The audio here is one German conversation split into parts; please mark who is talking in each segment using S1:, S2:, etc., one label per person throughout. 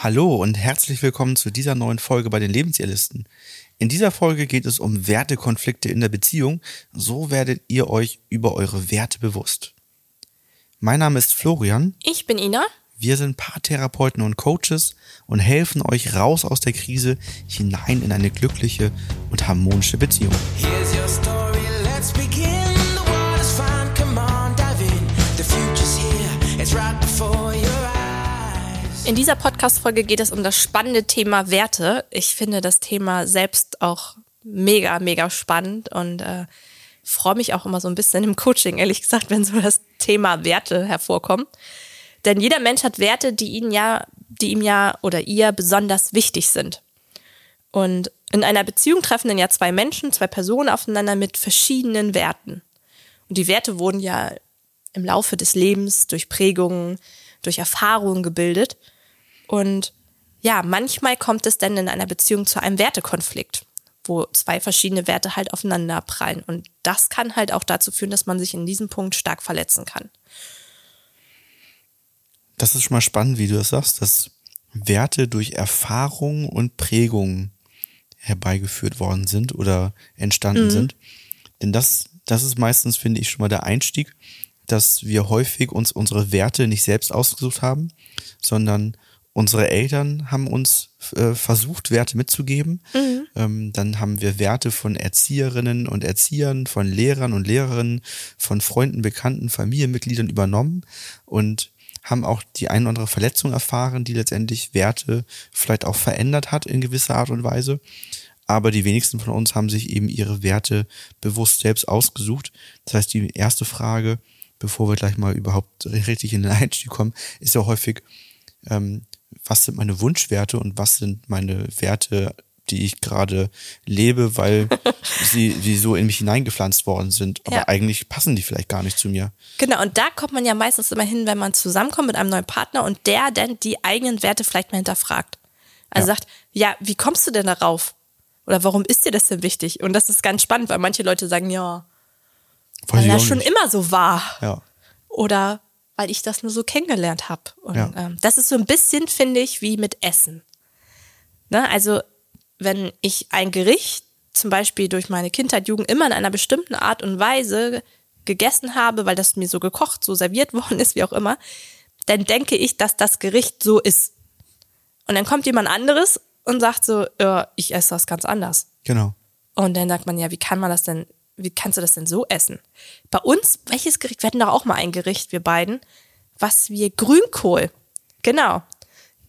S1: Hallo und herzlich willkommen zu dieser neuen Folge bei den Lebensirrlisten. In dieser Folge geht es um Wertekonflikte in der Beziehung. So werdet ihr euch über eure Werte bewusst. Mein Name ist Florian.
S2: Ich bin Ina.
S1: Wir sind Paartherapeuten und Coaches und helfen euch raus aus der Krise hinein in eine glückliche und harmonische Beziehung. Here's your story, in
S2: dieser Podcast-Folge geht es um das spannende Thema Werte. Ich finde das Thema selbst auch mega, mega spannend und äh, freue mich auch immer so ein bisschen im Coaching, ehrlich gesagt, wenn so das Thema Werte hervorkommt. Denn jeder Mensch hat Werte, die ihn ja, die ihm ja oder ihr besonders wichtig sind. Und in einer Beziehung treffen dann ja zwei Menschen, zwei Personen aufeinander mit verschiedenen Werten. Und die Werte wurden ja im Laufe des Lebens durch Prägungen, durch Erfahrungen gebildet. Und ja, manchmal kommt es dann in einer Beziehung zu einem Wertekonflikt, wo zwei verschiedene Werte halt aufeinander prallen. Und das kann halt auch dazu führen, dass man sich in diesem Punkt stark verletzen kann.
S1: Das ist schon mal spannend, wie du das sagst, dass Werte durch Erfahrung und Prägung herbeigeführt worden sind oder entstanden mhm. sind. Denn das, das ist meistens, finde ich, schon mal der Einstieg, dass wir häufig uns unsere Werte nicht selbst ausgesucht haben, sondern Unsere Eltern haben uns äh, versucht, Werte mitzugeben. Mhm. Ähm, dann haben wir Werte von Erzieherinnen und Erziehern, von Lehrern und Lehrerinnen, von Freunden, Bekannten, Familienmitgliedern übernommen und haben auch die ein oder andere Verletzung erfahren, die letztendlich Werte vielleicht auch verändert hat in gewisser Art und Weise. Aber die wenigsten von uns haben sich eben ihre Werte bewusst selbst ausgesucht. Das heißt, die erste Frage, bevor wir gleich mal überhaupt richtig in den Einstieg kommen, ist ja häufig, ähm, was sind meine Wunschwerte und was sind meine Werte, die ich gerade lebe, weil sie, sie so in mich hineingepflanzt worden sind. Aber ja. eigentlich passen die vielleicht gar nicht zu mir.
S2: Genau, und da kommt man ja meistens immer hin, wenn man zusammenkommt mit einem neuen Partner und der dann die eigenen Werte vielleicht mal hinterfragt. Also ja. sagt, ja, wie kommst du denn darauf? Oder warum ist dir das denn wichtig? Und das ist ganz spannend, weil manche Leute sagen, ja, weil das schon immer so war.
S1: Ja.
S2: Oder weil ich das nur so kennengelernt habe. Und ja. ähm, das ist so ein bisschen, finde ich, wie mit Essen. Ne? Also, wenn ich ein Gericht zum Beispiel durch meine Kindheit, Jugend immer in einer bestimmten Art und Weise gegessen habe, weil das mir so gekocht, so serviert worden ist, wie auch immer, dann denke ich, dass das Gericht so ist. Und dann kommt jemand anderes und sagt so, ja, ich esse das ganz anders.
S1: Genau.
S2: Und dann sagt man, ja, wie kann man das denn wie kannst du das denn so essen? Bei uns, welches Gericht? Wir hatten doch auch mal ein Gericht, wir beiden, was wir Grünkohl. Genau.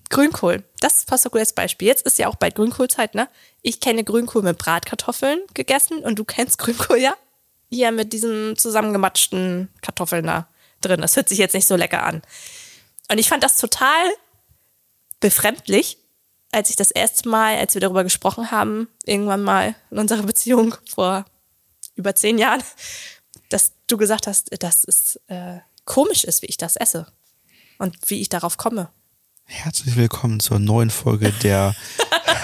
S2: Grünkohl. Das passt doch gut als Beispiel. Jetzt ist ja auch bald Grünkohlzeit, ne? Ich kenne Grünkohl mit Bratkartoffeln gegessen und du kennst Grünkohl, ja? Hier mit diesen zusammengematschten Kartoffeln da drin. Das hört sich jetzt nicht so lecker an. Und ich fand das total befremdlich, als ich das erste Mal, als wir darüber gesprochen haben, irgendwann mal in unserer Beziehung vor über zehn Jahren, dass du gesagt hast, dass es äh, komisch ist, wie ich das esse und wie ich darauf komme.
S1: Herzlich willkommen zur neuen Folge der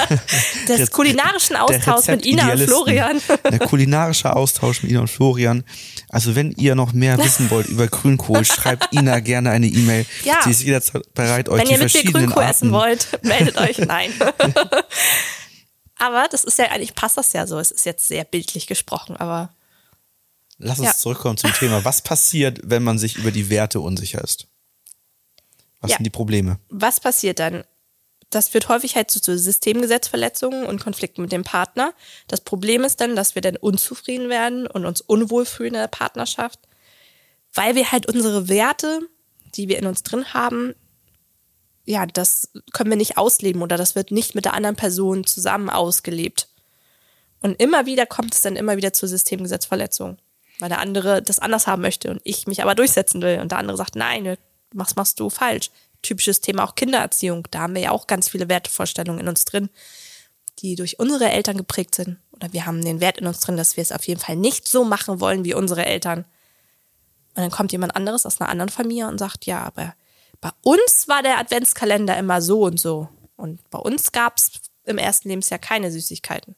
S2: des kulinarischen Austauschs mit Ina und Florian.
S1: Der kulinarische Austausch mit Ina und Florian. Also wenn ihr noch mehr wissen wollt über Grünkohl, schreibt Ina gerne eine E-Mail. Ja. Sie ist jederzeit bereit, euch wenn die verschiedenen Grünkohl
S2: Arten essen wollt, meldet euch. Nein. Aber das ist ja, eigentlich passt das ja so. Es ist jetzt sehr bildlich gesprochen, aber.
S1: Lass uns ja. zurückkommen zum Thema. Was passiert, wenn man sich über die Werte unsicher ist? Was ja. sind die Probleme?
S2: Was passiert dann? Das führt häufig halt zu, zu Systemgesetzverletzungen und Konflikten mit dem Partner. Das Problem ist dann, dass wir dann unzufrieden werden und uns unwohl fühlen in der Partnerschaft, weil wir halt unsere Werte, die wir in uns drin haben, ja, das können wir nicht ausleben oder das wird nicht mit der anderen Person zusammen ausgelebt. Und immer wieder kommt es dann immer wieder zur Systemgesetzverletzung, weil der andere das anders haben möchte und ich mich aber durchsetzen will und der andere sagt, nein, was machst du falsch? Typisches Thema auch Kindererziehung. Da haben wir ja auch ganz viele Wertevorstellungen in uns drin, die durch unsere Eltern geprägt sind. Oder wir haben den Wert in uns drin, dass wir es auf jeden Fall nicht so machen wollen wie unsere Eltern. Und dann kommt jemand anderes aus einer anderen Familie und sagt, ja, aber bei uns war der Adventskalender immer so und so. Und bei uns gab es im ersten Lebensjahr keine Süßigkeiten.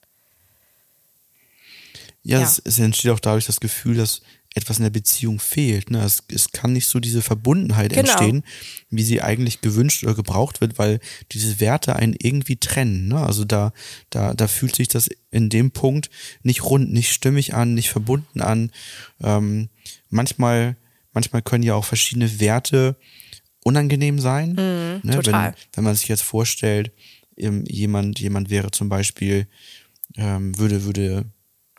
S1: Ja, ja. Es, es, entsteht auch dadurch das Gefühl, dass etwas in der Beziehung fehlt. Ne? Es, es kann nicht so diese Verbundenheit
S2: Genau.
S1: entstehen, wie sie eigentlich gewünscht oder gebraucht wird, weil diese Werte einen irgendwie trennen. Ne? Also da, da, da fühlt sich das in dem Punkt nicht rund, nicht stimmig an, nicht verbunden an. Ähm, manchmal, manchmal können ja auch verschiedene Werte unangenehm sein. ne?
S2: Mhm, total.
S1: Wenn, wenn man sich jetzt vorstellt, ähm, jemand, jemand wäre zum Beispiel, ähm, würde, würde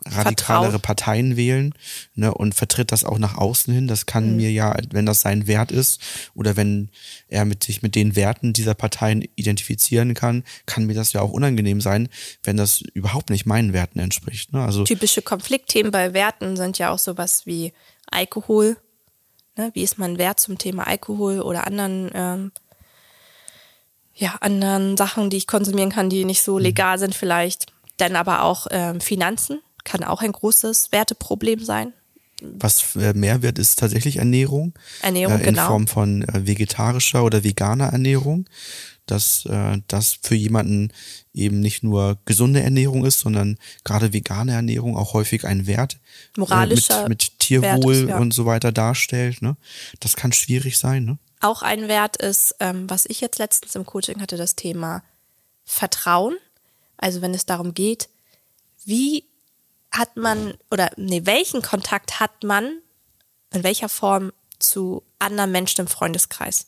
S1: radikalere
S2: Vertraut.
S1: Parteien wählen ne, und vertritt das auch nach außen hin. Das
S2: Mhm.
S1: kann mir ja, wenn das sein Wert ist oder wenn er mit sich mit den Werten dieser Parteien identifizieren kann, kann mir das ja auch unangenehm sein, wenn das überhaupt nicht meinen Werten entspricht. Ne? Also
S2: Typische Konfliktthemen bei Werten sind ja auch sowas wie Alkohol. Ne? Wie ist mein Wert zum Thema Alkohol oder anderen, ähm, ja, anderen Sachen, die ich konsumieren kann, die nicht so legal sind vielleicht. Dann aber auch ähm, Finanzen kann auch ein großes Werteproblem sein.
S1: was äh, mehr wird, ist tatsächlich Ernährung.
S2: Ernährung,
S1: äh, in
S2: genau.
S1: Form von äh, vegetarischer oder veganer Ernährung. Dass äh, das für jemanden eben nicht nur gesunde Ernährung ist, sondern gerade vegane Ernährung auch häufig einen Wert äh,
S2: Moralischer
S1: mit, mit Tierwohl
S2: ist, ja.
S1: und so weiter darstellt. Ne? Das kann schwierig sein. Ne?
S2: Auch ein Wert ist, ähm, was ich jetzt letztens im Coaching hatte, das Thema Vertrauen. Also wenn es darum geht, wie hat man oder nee, welchen Kontakt hat man in welcher Form zu anderen Menschen im Freundeskreis?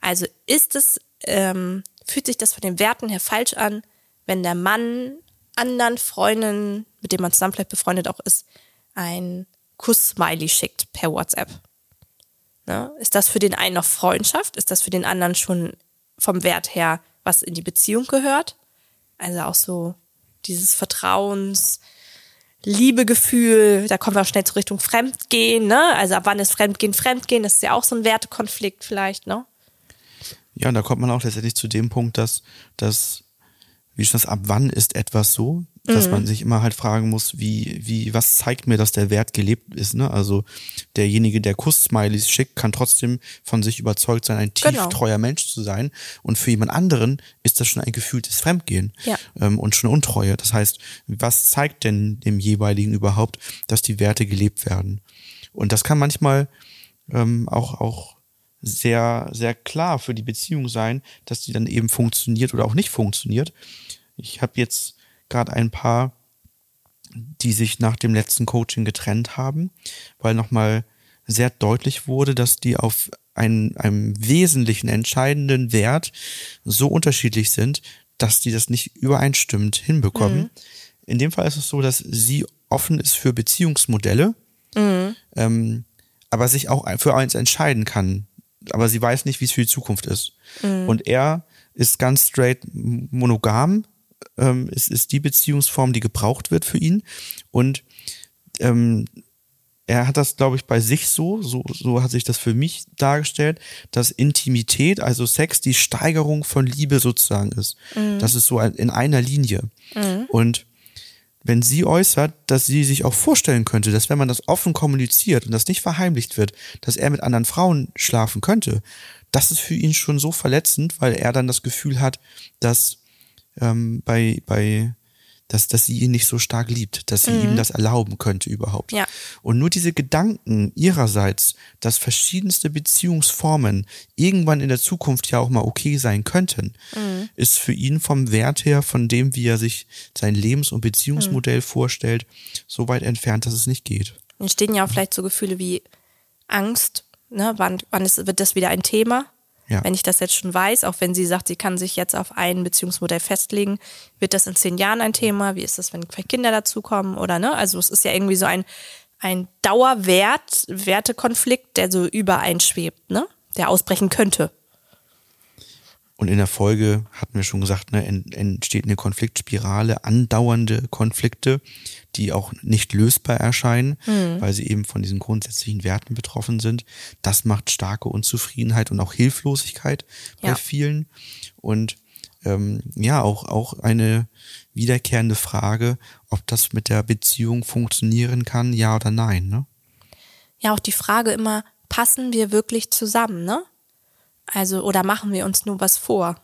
S2: Also ist es, ähm, fühlt sich das von den Werten her falsch an, wenn der Mann anderen Freunden, mit denen man zusammen vielleicht befreundet auch ist, ein Kuss-Smiley schickt per WhatsApp? Ne? Ist das für den einen noch Freundschaft? Ist das für den anderen schon vom Wert her, was in die Beziehung gehört? Also auch so dieses Vertrauens, Liebegefühl, da kommen wir auch schnell zur Richtung Fremdgehen, ne? Also ab wann ist Fremdgehen Fremdgehen? Das ist ja auch so ein Wertekonflikt vielleicht, ne?
S1: Ja, und da kommt man auch letztendlich zu dem Punkt, dass, dass wie schon das, ab wann ist etwas so, dass
S2: Mhm.
S1: man sich immer halt fragen muss, wie, wie, was zeigt mir, dass der Wert gelebt ist, ne? Also derjenige, der Kuss-Smileys schickt, kann trotzdem von sich überzeugt sein, ein tief
S2: Genau.
S1: treuer Mensch zu sein. Und für jemand anderen ist das schon ein gefühltes Fremdgehen
S2: Ja.
S1: ähm, und schon Untreue. Das heißt, was zeigt denn dem jeweiligen überhaupt, dass die Werte gelebt werden? Und das kann manchmal ähm, auch, auch sehr, sehr klar für die Beziehung sein, dass die dann eben funktioniert oder auch nicht funktioniert. Ich habe jetzt gerade ein paar, die sich nach dem letzten Coaching getrennt haben, weil nochmal sehr deutlich wurde, dass die auf einen, einem wesentlichen, entscheidenden Wert so unterschiedlich sind, dass die das nicht übereinstimmend hinbekommen. In dem Fall ist es so, dass sie offen ist für Beziehungsmodelle, ähm, aber sich auch für eins entscheiden kann. Aber sie weiß nicht, wie es für die Zukunft ist. Und er ist ganz straight monogam. Ähm, es ist die Beziehungsform, die gebraucht wird für ihn. Und ähm, er hat das, glaube ich, bei sich so, so, so hat sich das für mich dargestellt, dass Intimität, also Sex, die Steigerung von Liebe sozusagen ist. Das ist so in einer Linie. Und wenn sie äußert, dass sie sich auch vorstellen könnte, dass wenn man das offen kommuniziert und das nicht verheimlicht wird, dass er mit anderen Frauen schlafen könnte, das ist für ihn schon so verletzend, weil er dann das Gefühl hat, dass ähm, bei, bei dass, dass sie ihn nicht so stark liebt, dass sie ihm das erlauben könnte überhaupt.
S2: Ja.
S1: Und nur diese Gedanken ihrerseits, dass verschiedenste Beziehungsformen irgendwann in der Zukunft ja auch mal okay sein könnten, ist für ihn vom Wert her, von dem, wie er sich sein Lebens- und Beziehungsmodell vorstellt, so weit entfernt, dass es nicht geht.
S2: Entstehen ja auch vielleicht so Gefühle wie Angst, ne? Wann, wann ist, wird das wieder ein Thema?
S1: Ja.
S2: Wenn ich das jetzt schon weiß, auch wenn sie sagt, sie kann sich jetzt auf ein Beziehungsmodell festlegen, wird das in zehn Jahren ein Thema? Wie ist das, wenn Kinder dazukommen oder ne? Also es ist ja irgendwie so ein, ein Dauerwert, Wertekonflikt, der so übereinschwebt, ne? Der ausbrechen könnte.
S1: Und in der Folge hatten wir schon gesagt, ne, en- entsteht eine Konfliktspirale, andauernde Konflikte, die auch nicht lösbar erscheinen, weil sie eben von diesen grundsätzlichen Werten betroffen sind. Das macht starke Unzufriedenheit und auch Hilflosigkeit bei
S2: Ja.
S1: vielen. Und ähm, ja, auch, auch eine wiederkehrende Frage, ob das mit der Beziehung funktionieren kann, ja oder nein. Ne?
S2: Ja, auch die Frage immer, passen wir wirklich zusammen, ne? Also, oder machen wir uns nur was vor?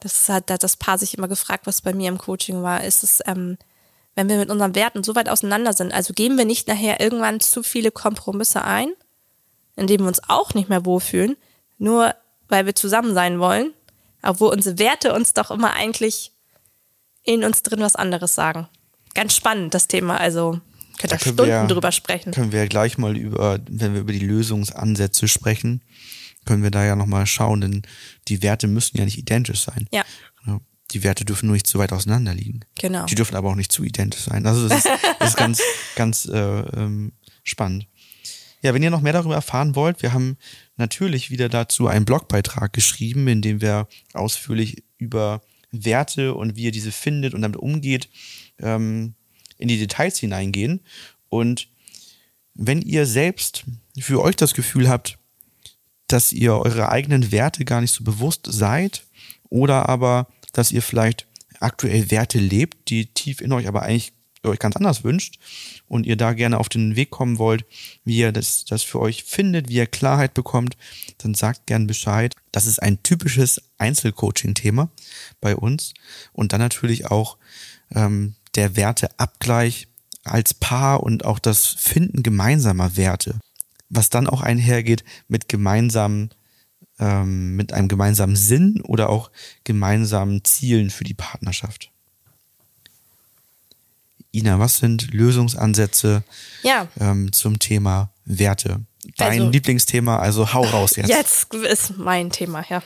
S2: Das hat hat das Paar sich immer gefragt, was bei mir im Coaching war. Ist es, ähm, wenn wir mit unseren Werten so weit auseinander sind, also geben wir nicht nachher irgendwann zu viele Kompromisse ein, indem wir uns auch nicht mehr wohlfühlen, nur weil wir zusammen sein wollen, obwohl unsere Werte uns doch immer eigentlich in uns drin was anderes sagen. Ganz spannend, das Thema. Also könnt ihr Stunden wir, drüber sprechen.
S1: Können wir gleich mal über, wenn wir über die Lösungsansätze sprechen, können wir da ja nochmal schauen, denn die Werte müssen ja nicht identisch sein.
S2: Ja.
S1: Die Werte dürfen nur nicht zu weit auseinander liegen.
S2: Genau.
S1: Die dürfen aber auch nicht zu identisch sein. Also das ist, das ist ganz, ganz äh, ähm, spannend. Ja, wenn ihr noch mehr darüber erfahren wollt, wir haben natürlich wieder dazu einen Blogbeitrag geschrieben, in dem wir ausführlich über Werte und wie ihr diese findet und damit umgeht, ähm, in die Details hineingehen. Und wenn ihr selbst für euch das Gefühl habt, dass ihr eure eigenen Werte gar nicht so bewusst seid oder aber, dass ihr vielleicht aktuell Werte lebt, die tief in euch aber eigentlich euch ganz anders wünscht und ihr da gerne auf den Weg kommen wollt, wie ihr das, das für euch findet, wie ihr Klarheit bekommt, dann sagt gern Bescheid. Das ist ein typisches Einzelcoaching-Thema bei uns und dann natürlich auch ähm, der Werteabgleich als Paar und auch das Finden gemeinsamer Werte, was dann auch einhergeht mit gemeinsamen ähm, mit einem gemeinsamen Sinn oder auch gemeinsamen Zielen für die Partnerschaft. Ina, was sind Lösungsansätze
S2: ja.
S1: ähm, zum Thema Werte? Dein also, Lieblingsthema, also hau raus jetzt.
S2: Jetzt ist mein Thema, ja.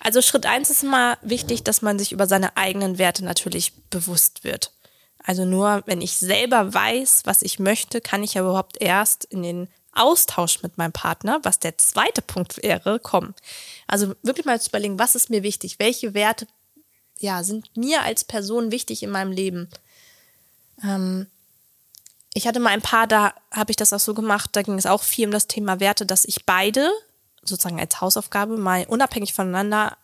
S2: Also Schritt eins ist immer wichtig, dass man sich über seine eigenen Werte natürlich bewusst wird. Also nur wenn ich selber weiß, was ich möchte, kann ich ja überhaupt erst in den Austausch mit meinem Partner, was der zweite Punkt wäre, kommen. Also wirklich mal zu überlegen, was ist mir wichtig? Welche Werte ja, sind mir als Person wichtig in meinem Leben? Ähm, ich hatte mal ein paar, da habe ich das auch so gemacht, da ging es auch viel um das Thema Werte, dass ich beide sozusagen als Hausaufgabe mal unabhängig voneinander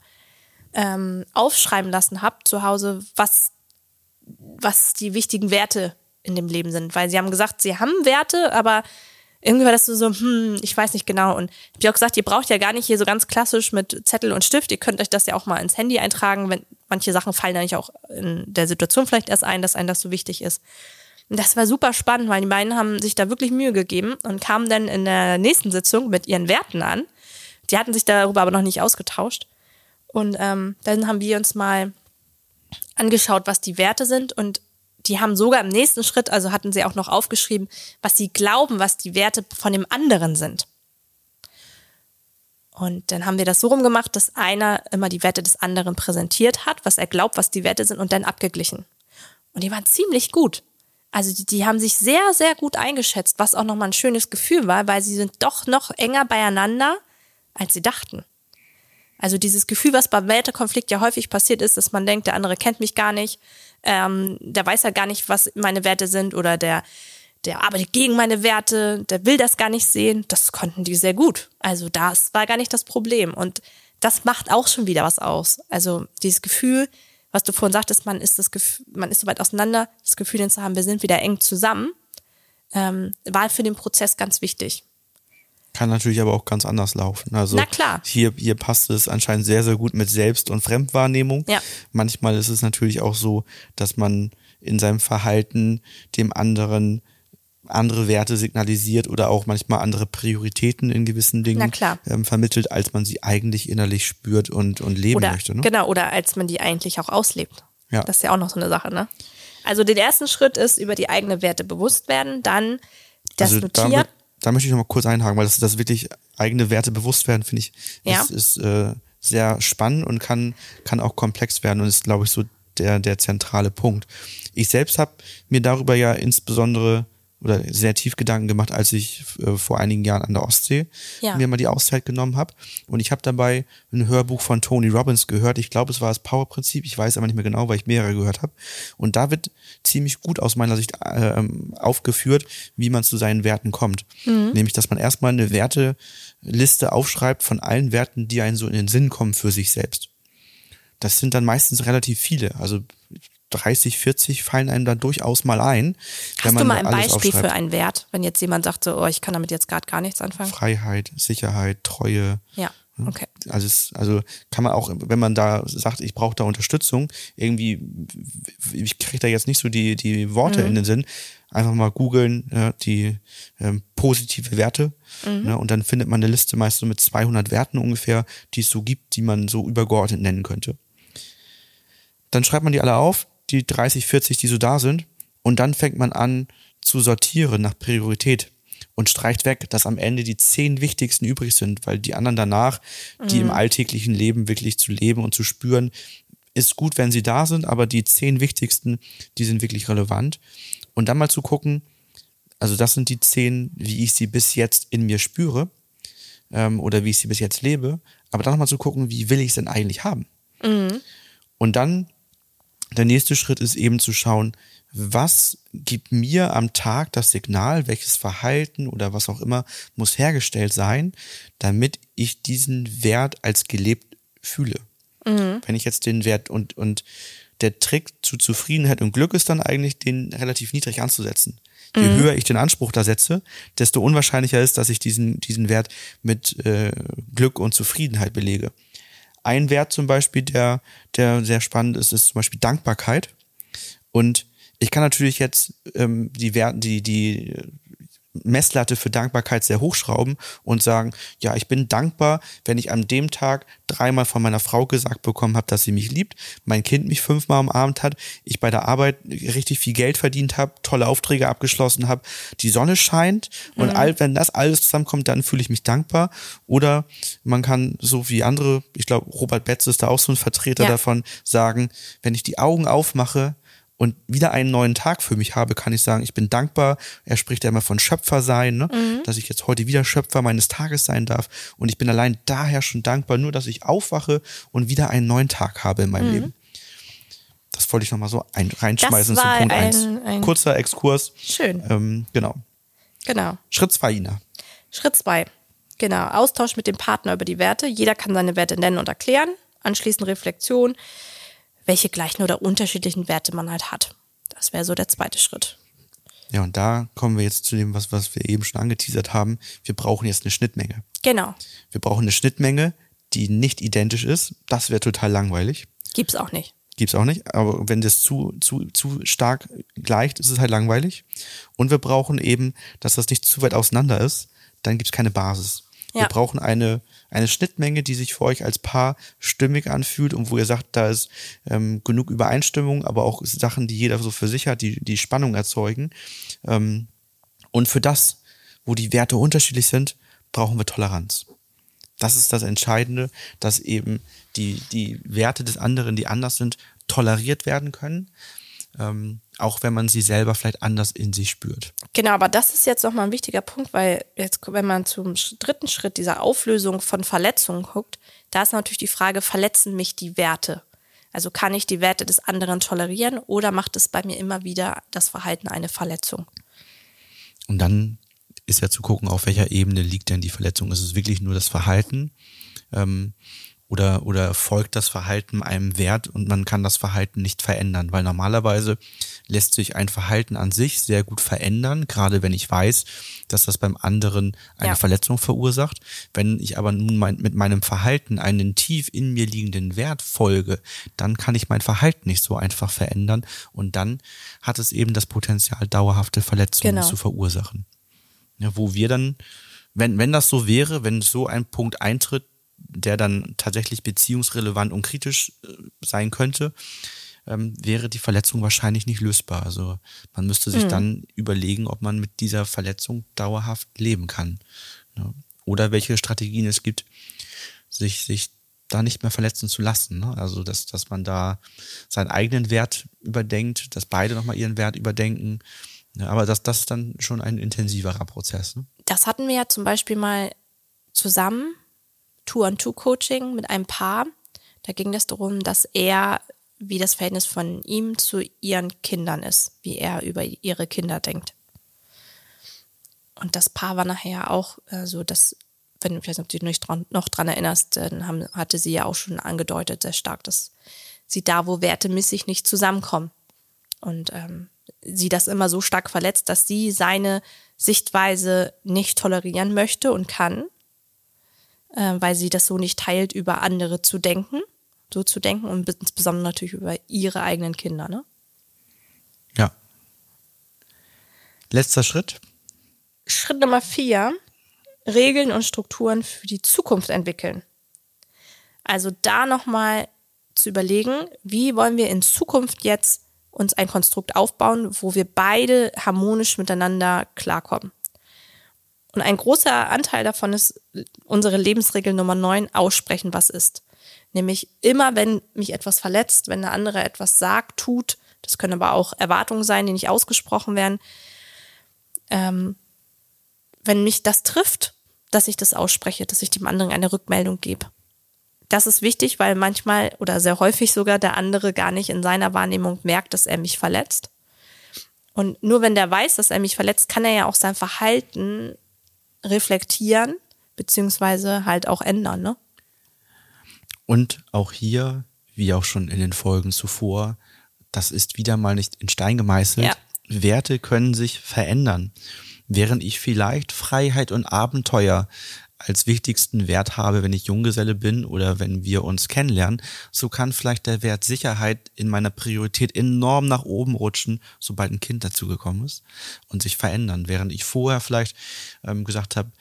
S2: ähm, aufschreiben lassen habe zu Hause, was, was die wichtigen Werte in dem Leben sind. Weil sie haben gesagt, sie haben Werte, aber irgendwie war das so, hm, ich weiß nicht genau. Und ich habe auch gesagt, ihr braucht ja gar nicht hier so ganz klassisch mit Zettel und Stift. Ihr könnt euch das ja auch mal ins Handy eintragen, wenn manche Sachen fallen nicht auch in der Situation vielleicht erst ein, dass einem das so wichtig ist. Und das war super spannend, weil die beiden haben sich da wirklich Mühe gegeben und kamen dann in der nächsten Sitzung mit ihren Werten an. Die hatten sich darüber aber noch nicht ausgetauscht. Und ähm, dann haben wir uns mal angeschaut, was die Werte sind und die haben sogar im nächsten Schritt, also hatten sie auch noch aufgeschrieben, was sie glauben, was die Werte von dem anderen sind. Und dann haben wir das so rumgemacht, dass einer immer die Werte des anderen präsentiert hat, was er glaubt, was die Werte sind und dann abgeglichen. Und die waren ziemlich gut. Also die, die haben sich sehr, sehr gut eingeschätzt, was auch nochmal ein schönes Gefühl war, weil sie sind doch noch enger beieinander, als sie dachten. Also dieses Gefühl, was beim Wertekonflikt ja häufig passiert ist, dass man denkt, der andere kennt mich gar nicht, ähm, der weiß ja gar nicht, was meine Werte sind oder der, der arbeitet gegen meine Werte, der will das gar nicht sehen. Das konnten die sehr gut. Also das war gar nicht das Problem. Und das macht auch schon wieder was aus. Also dieses Gefühl, was du vorhin sagtest, man ist das Gefühl, man ist so weit auseinander, das Gefühl zu haben, wir sind wieder eng zusammen, ähm, war für den Prozess ganz wichtig.
S1: Kann natürlich aber auch ganz anders laufen. Also
S2: Na klar.
S1: Hier, hier passt es anscheinend sehr, sehr gut mit Selbst- und Fremdwahrnehmung.
S2: Ja.
S1: Manchmal ist es natürlich auch so, dass man in seinem Verhalten dem anderen andere Werte signalisiert oder auch manchmal andere Prioritäten in gewissen Dingen ähm, vermittelt, als man sie eigentlich innerlich spürt und, und leben
S2: oder,
S1: möchte. Ne?
S2: Genau, oder als man die eigentlich auch auslebt. Ja. Das ist ja auch noch so eine Sache, ne? Also den ersten Schritt ist über die eigenen Werte bewusst werden, dann das also Notieren.
S1: Damit, da möchte ich noch mal kurz einhaken, weil das, das wirklich eigene Werte bewusst werden, finde ich, ja. ist, ist äh, sehr spannend und kann, kann auch komplex werden und ist, glaube ich, so der, der zentrale Punkt. Ich selbst habe mir darüber ja insbesondere oder sehr tief Gedanken gemacht, als ich äh, vor einigen Jahren an der Ostsee ja. mir mal die Auszeit genommen habe. Und ich habe dabei ein Hörbuch von Tony Robbins gehört. Ich glaube, es war das Power-Prinzip. Ich weiß aber nicht mehr genau, weil ich mehrere gehört habe. Und da wird ziemlich gut aus meiner Sicht äh, aufgeführt, wie man zu seinen Werten kommt. Mhm. Nämlich, dass man erstmal eine Werteliste aufschreibt von allen Werten, die einen so in den Sinn kommen für sich selbst. Das sind dann meistens relativ viele. Also 30, 40 fallen einem da durchaus mal ein.
S2: Hast du mal ein Beispiel für einen Wert, wenn jetzt jemand sagt, so, oh, ich kann damit jetzt gerade gar nichts anfangen?
S1: Freiheit, Sicherheit, Treue,
S2: ja. Okay.
S1: Also, es, also kann man auch, wenn man da sagt, ich brauche da Unterstützung, irgendwie, ich kriege da jetzt nicht so die, die Worte
S2: Mhm.
S1: in den Sinn, einfach mal googeln, ja, die ähm, positive Werte
S2: Mhm.
S1: ne, und dann findet man eine Liste meist so mit 200 Werten ungefähr, die es so gibt, die man so übergeordnet nennen könnte. Dann schreibt man die alle auf, die 30, 40, die so da sind und dann fängt man an zu sortieren nach Priorität und streicht weg, dass am Ende die zehn wichtigsten übrig sind, weil die anderen danach, die im alltäglichen Leben wirklich zu leben und zu spüren, ist gut, wenn sie da sind, aber die zehn wichtigsten, die sind wirklich relevant. Und dann mal zu gucken, also das sind die zehn, wie ich sie bis jetzt in mir spüre ähm, oder wie ich sie bis jetzt lebe, aber dann nochmal zu gucken, wie will ich es denn eigentlich haben? Und dann der nächste Schritt ist eben zu schauen, was gibt mir am Tag das Signal, welches Verhalten oder was auch immer muss hergestellt sein, damit ich diesen Wert als gelebt fühle. Wenn ich jetzt den Wert und, und der Trick zu Zufriedenheit und Glück ist dann eigentlich, den relativ niedrig anzusetzen. Je höher ich den Anspruch da setze, desto unwahrscheinlicher ist, dass ich diesen, diesen Wert mit äh, Glück und Zufriedenheit belege. Ein Wert zum Beispiel, der, der sehr spannend ist, ist zum Beispiel Dankbarkeit. Und ich kann natürlich jetzt ähm, die, Wert, die, die Messlatte für Dankbarkeit sehr hochschrauben und sagen, ja, ich bin dankbar, wenn ich an dem Tag dreimal von meiner Frau gesagt bekommen habe, dass sie mich liebt, mein Kind mich fünfmal umarmt hat, ich bei der Arbeit richtig viel Geld verdient habe, tolle Aufträge abgeschlossen habe, die Sonne scheint und all, wenn das alles zusammenkommt, dann fühle ich mich dankbar. Oder man kann, so wie andere, ich glaube, Robert Betz ist da auch so ein Vertreter
S2: Ja.
S1: davon, sagen, wenn ich die Augen aufmache, und wieder einen neuen Tag für mich habe, kann ich sagen, ich bin dankbar. Er spricht ja immer von Schöpfer sein, ne? dass ich jetzt heute wieder Schöpfer meines Tages sein darf. Und ich bin allein daher schon dankbar, nur dass ich aufwache und wieder einen neuen Tag habe in meinem Leben. Das wollte ich nochmal so ein, reinschmeißen
S2: Das
S1: zu
S2: war
S1: Punkt
S2: ein-
S1: 1.
S2: ein-
S1: Kurzer Exkurs.
S2: Schön.
S1: Ähm, genau.
S2: Genau.
S1: Schritt zwei, Ina.
S2: Schritt zwei. Genau. Austausch mit dem Partner über die Werte. Jeder kann seine Werte nennen und erklären. Anschließend Reflexion, welche gleichen oder unterschiedlichen Werte man halt hat. Das wäre so der zweite Schritt.
S1: Ja, und da kommen wir jetzt zu dem, was, was wir eben schon angeteasert haben. Wir brauchen jetzt eine Schnittmenge.
S2: Genau.
S1: Wir brauchen eine Schnittmenge, die nicht identisch ist. Das wäre total langweilig.
S2: Gibt's auch nicht.
S1: Gibt's auch nicht. Aber wenn das zu, zu, zu stark gleicht, ist es halt langweilig. Und wir brauchen eben, dass das nicht zu weit auseinander ist. Dann gibt's keine Basis. Wir
S2: Ja.
S1: brauchen eine, eine Schnittmenge, die sich für euch als Paar stimmig anfühlt und wo ihr sagt, da ist ähm, genug Übereinstimmung, aber auch Sachen, die jeder so für sich hat, die, die Spannung erzeugen. Ähm, und für das, wo die Werte unterschiedlich sind, brauchen wir Toleranz. Das ist das Entscheidende, dass eben die, die Werte des anderen, die anders sind, toleriert werden können, ähm, auch wenn man sie selber vielleicht anders in sich spürt.
S2: Genau, aber das ist jetzt nochmal ein wichtiger Punkt, weil jetzt, wenn man zum dritten Schritt dieser Auflösung von Verletzungen guckt, da ist natürlich die Frage, verletzen mich die Werte? Also kann ich die Werte des anderen tolerieren oder macht es bei mir immer wieder das Verhalten eine Verletzung?
S1: Und dann ist ja zu gucken, auf welcher Ebene liegt denn die Verletzung. Ist es wirklich nur das Verhalten ähm, oder, oder folgt das Verhalten einem Wert und man kann das Verhalten nicht verändern? Weil normalerweise lässt sich ein Verhalten an sich sehr gut verändern, gerade wenn ich weiß, dass das beim anderen eine
S2: Ja.
S1: Verletzung verursacht. Wenn ich aber nun mein, mit meinem Verhalten einen tief in mir liegenden Wert folge, dann kann ich mein Verhalten nicht so einfach verändern und dann hat es eben das Potenzial, dauerhafte Verletzungen
S2: Genau.
S1: zu verursachen. Ja, wo wir dann, wenn, wenn das so wäre, wenn so ein Punkt eintritt, der dann tatsächlich beziehungsrelevant und kritisch äh, sein könnte, ähm, wäre die Verletzung wahrscheinlich nicht lösbar. Also man müsste sich dann überlegen, ob man mit dieser Verletzung dauerhaft leben kann. Ja. Oder welche Strategien es gibt, sich, sich da nicht mehr verletzen zu lassen. Ne? Also dass, dass man da seinen eigenen Wert überdenkt, dass beide nochmal ihren Wert überdenken. Ja, aber das, das ist dann schon ein intensiverer Prozess. Ne?
S2: Das hatten wir ja zum Beispiel mal zusammen, Two-on-Two-Coaching mit einem Paar. Da ging es darum, dass er, wie das Verhältnis von ihm zu ihren Kindern ist, wie er über ihre Kinder denkt. Und das Paar war nachher auch äh, so, dass, wenn ich weiß nicht, du dich dran, noch dran erinnerst, dann haben, hatte sie ja auch schon angedeutet, sehr stark, dass sie da, wo Werte missig nicht zusammenkommen. Und ähm, sie das immer so stark verletzt, dass sie seine Sichtweise nicht tolerieren möchte und kann, äh, weil sie das so nicht teilt, über andere zu denken, so zu denken und insbesondere natürlich über ihre eigenen Kinder. Ne?
S1: Ja. Letzter Schritt.
S2: Schritt Nummer vier, Regeln und Strukturen für die Zukunft entwickeln. Also da nochmal zu überlegen, wie wollen wir in Zukunft jetzt uns ein Konstrukt aufbauen, wo wir beide harmonisch miteinander klarkommen. Und ein großer Anteil davon ist unsere Lebensregel Nummer 9, aussprechen, was ist. Nämlich immer, wenn mich etwas verletzt, wenn der andere etwas sagt, tut, das können aber auch Erwartungen sein, die nicht ausgesprochen werden, ähm, wenn mich das trifft, dass ich das ausspreche, dass ich dem anderen eine Rückmeldung gebe. Das ist wichtig, weil manchmal oder sehr häufig sogar der andere gar nicht in seiner Wahrnehmung merkt, dass er mich verletzt. Und nur wenn der weiß, dass er mich verletzt, kann er ja auch sein Verhalten reflektieren, beziehungsweise halt auch ändern, ne?
S1: Und auch hier, wie auch schon in den Folgen zuvor, das ist wieder mal nicht in Stein gemeißelt. Ja. Werte können sich verändern. Während ich vielleicht Freiheit und Abenteuer als wichtigsten Wert habe, wenn ich Junggeselle bin oder wenn wir uns kennenlernen, so kann vielleicht der Wert Sicherheit in meiner Priorität enorm nach oben rutschen, sobald ein Kind dazugekommen ist und sich verändern. Während ich vorher vielleicht ähm, gesagt habe,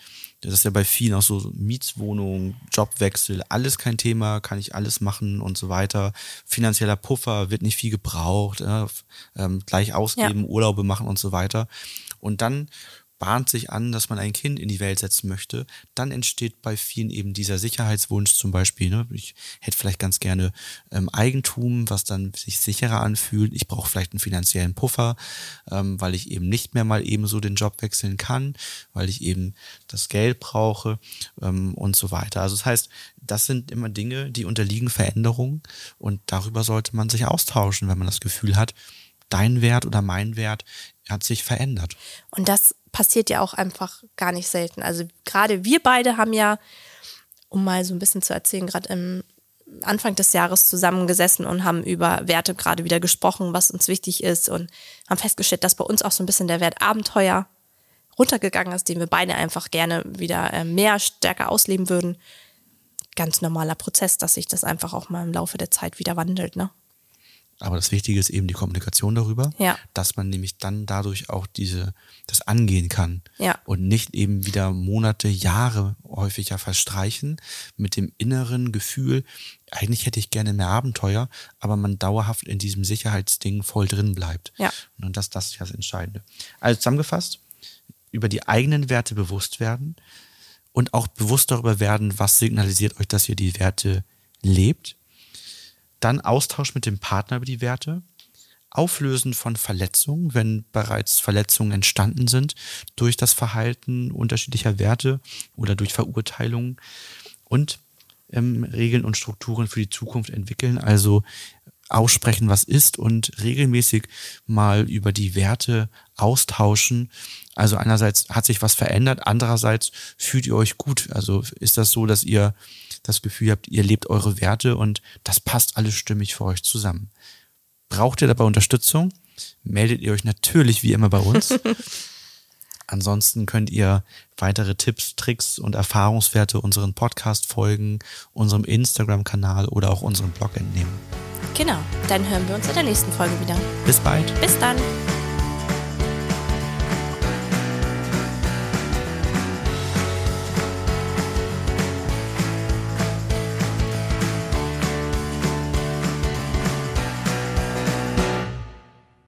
S1: das ist ja bei vielen auch so Mietswohnung, Jobwechsel, alles kein Thema, kann ich alles machen und so weiter. Finanzieller Puffer wird nicht viel gebraucht, äh, ähm, gleich ausgeben, ja. Urlaube machen und so weiter. Und dann bahnt sich an, dass man ein Kind in die Welt setzen möchte, dann entsteht bei vielen eben dieser Sicherheitswunsch zum Beispiel. Ne? Ich hätte vielleicht ganz gerne ähm, Eigentum, was dann sich sicherer anfühlt. Ich brauche vielleicht einen finanziellen Puffer, ähm, weil ich eben nicht mehr mal eben so den Job wechseln kann, weil ich eben das Geld brauche ähm, und so weiter. Also das heißt, das sind immer Dinge, die unterliegen Veränderungen und darüber sollte man sich austauschen, wenn man das Gefühl hat, dein Wert oder mein Wert hat sich verändert.
S2: Und das passiert ja auch einfach gar nicht selten. Also gerade wir beide haben ja, um mal so ein bisschen zu erzählen, gerade im Anfang des Jahres zusammengesessen und haben über Werte gerade wieder gesprochen, was uns wichtig ist und haben festgestellt, dass bei uns auch so ein bisschen der Wert Abenteuer runtergegangen ist, den wir beide einfach gerne wieder äh, mehr stärker ausleben würden. Ganz normaler Prozess, dass sich das einfach auch mal im Laufe der Zeit wieder wandelt, ne?
S1: Aber das Wichtige ist eben die Kommunikation darüber,
S2: ja.
S1: dass man nämlich dann dadurch auch diese, das angehen kann.
S2: Ja.
S1: Und nicht eben wieder Monate, Jahre häufiger verstreichen mit dem inneren Gefühl, eigentlich hätte ich gerne mehr Abenteuer, aber man dauerhaft in diesem Sicherheitsding voll drin bleibt.
S2: Ja.
S1: Und das, das ist das Entscheidende. Also zusammengefasst, über die eigenen Werte bewusst werden und auch bewusst darüber werden, was signalisiert euch, dass ihr die Werte lebt dann Austausch mit dem Partner über die Werte. Auflösen von Verletzungen, wenn bereits Verletzungen entstanden sind durch das Verhalten unterschiedlicher Werte oder durch Verurteilungen und ähm, Regeln und Strukturen für die Zukunft entwickeln. Also aussprechen, was ist und regelmäßig mal über die Werte austauschen. Also einerseits hat sich was verändert, andererseits fühlt ihr euch gut. Also ist das so, dass ihr das Gefühl habt, ihr lebt eure Werte und das passt alles stimmig für euch zusammen. Braucht ihr dabei Unterstützung? Meldet ihr euch natürlich wie immer bei uns. Ansonsten könnt ihr weitere Tipps, Tricks und Erfahrungswerte unseren Podcast-Folgen, unserem Instagram-Kanal oder auch unserem Blog entnehmen.
S2: Genau, dann hören wir uns in der nächsten Folge wieder.
S1: Bis bald.
S2: Bis dann.